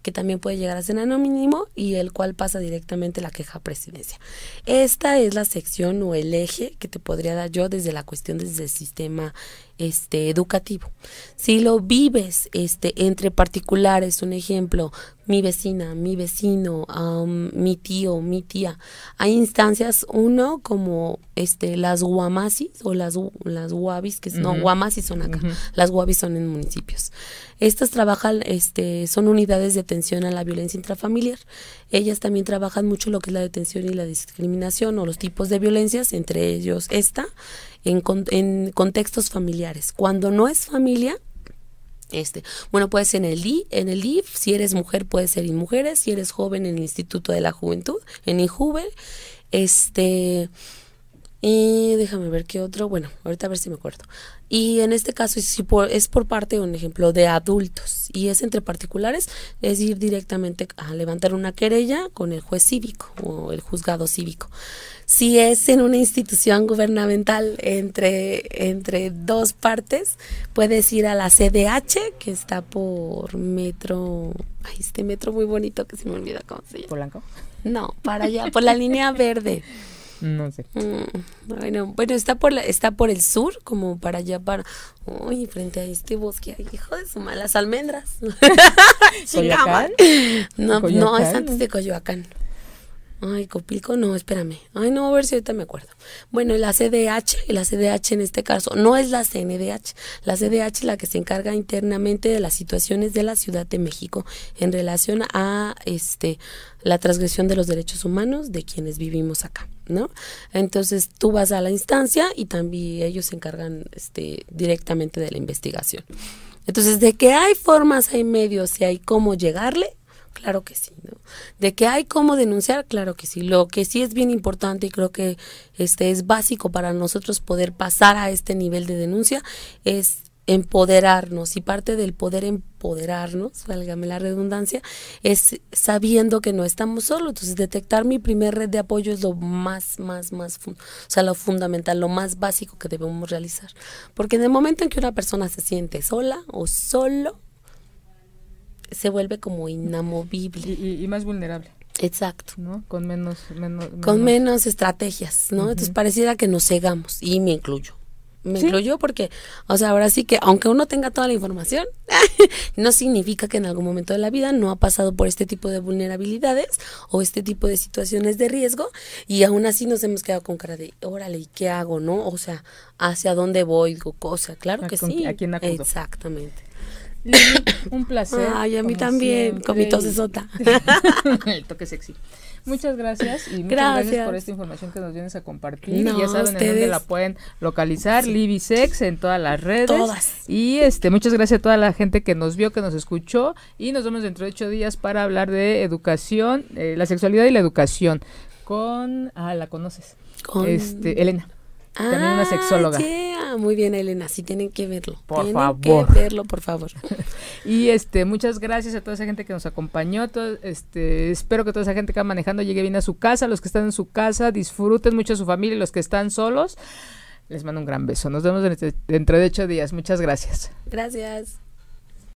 que también puede llegar a ser mínimo y el cual pasa directamente la queja a presidencia. Esta es la sección o el eje que te podría dar yo desde la cuestión desde sistema este educativo. Si lo vives este entre particulares, un ejemplo, mi vecina, mi vecino, mi tío, mi tía, hay instancias uno como este las guamasis o las las guabis que no guamasis son acá, las guabis son en municipios. Estas trabajan este son unidades de atención a la violencia intrafamiliar. Ellas también trabajan mucho lo que es la detención y la discriminación o los tipos de violencias, entre ellos esta en, en contextos familiares. Cuando no es familia, este, bueno, puede ser en el en el IF, si eres mujer puede ser en mujeres, si eres joven en el Instituto de la Juventud, en IJUVE, este, y déjame ver qué otro, bueno, ahorita a ver si me acuerdo. Y en este caso si por, es por parte, un ejemplo, de adultos y es entre particulares, es ir directamente a levantar una querella con el juez cívico o el juzgado cívico. Si es en una institución gubernamental entre, entre dos partes, puedes ir a la CDH, que está por metro, ay, este metro muy bonito que se me olvida cómo se llama. ¿Polanco? No, para allá, por la línea verde. No sé. Mm, bueno, bueno, está por la, está por el sur, como para allá para uy, frente a este bosque, ay, hijo de su malas almendras. ¿Coyoacán? no, no, es antes de Coyoacán. Ay, Copilco, no, espérame. Ay, no, a ver si ahorita me acuerdo. Bueno, la CDH, la CDH en este caso, no es la CNDH. La CDH es la que se encarga internamente de las situaciones de la Ciudad de México en relación a este la transgresión de los derechos humanos de quienes vivimos acá, ¿no? Entonces tú vas a la instancia y también ellos se encargan este, directamente de la investigación. Entonces, de que hay formas, hay medios y hay cómo llegarle, Claro que sí. De que hay cómo denunciar, claro que sí. Lo que sí es bien importante y creo que este es básico para nosotros poder pasar a este nivel de denuncia es empoderarnos y parte del poder empoderarnos, válgame la redundancia, es sabiendo que no estamos solos. Entonces, detectar mi primer red de apoyo es lo más, más, más, o sea, lo fundamental, lo más básico que debemos realizar. Porque en el momento en que una persona se siente sola o solo, se vuelve como inamovible. Y, más vulnerable. Exacto. ¿No? Con menos, menos, Con menos estrategias, ¿no? Entonces pareciera que nos cegamos, y me incluyo. Me incluyo porque, o sea, ahora sí que aunque uno tenga toda la información, no significa que en algún momento de la vida no ha pasado por este tipo de vulnerabilidades o este tipo de situaciones de riesgo y aún así nos hemos quedado con cara de, órale, ¿y qué hago, no? O sea, ¿hacia dónde voy? Cosa, claro que sí. ¿A quién acudo? Exactamente un placer. Ay, a mí también, con mi sota. El toque sexy. Muchas gracias y muchas gracias. por esta información que nos vienes a compartir. ya saben en dónde la pueden localizar, sí. Sex en todas las redes. Todas. Y este, muchas gracias a toda la gente que nos vio, que nos escuchó y nos vemos dentro de ocho días para hablar de educación, eh, la sexualidad y la educación con, ah, la conoces, con este, Elena. También una sexóloga. Ah, muy bien, Elena, sí tienen que verlo. Por tienen favor. que verlo, por favor. y este, muchas gracias a toda esa gente que nos acompañó. Todo, este, espero que toda esa gente que va manejando llegue bien a su casa. Los que están en su casa, disfruten mucho a su familia. Y los que están solos, les mando un gran beso. Nos vemos dentro de ocho días. Muchas gracias. Gracias.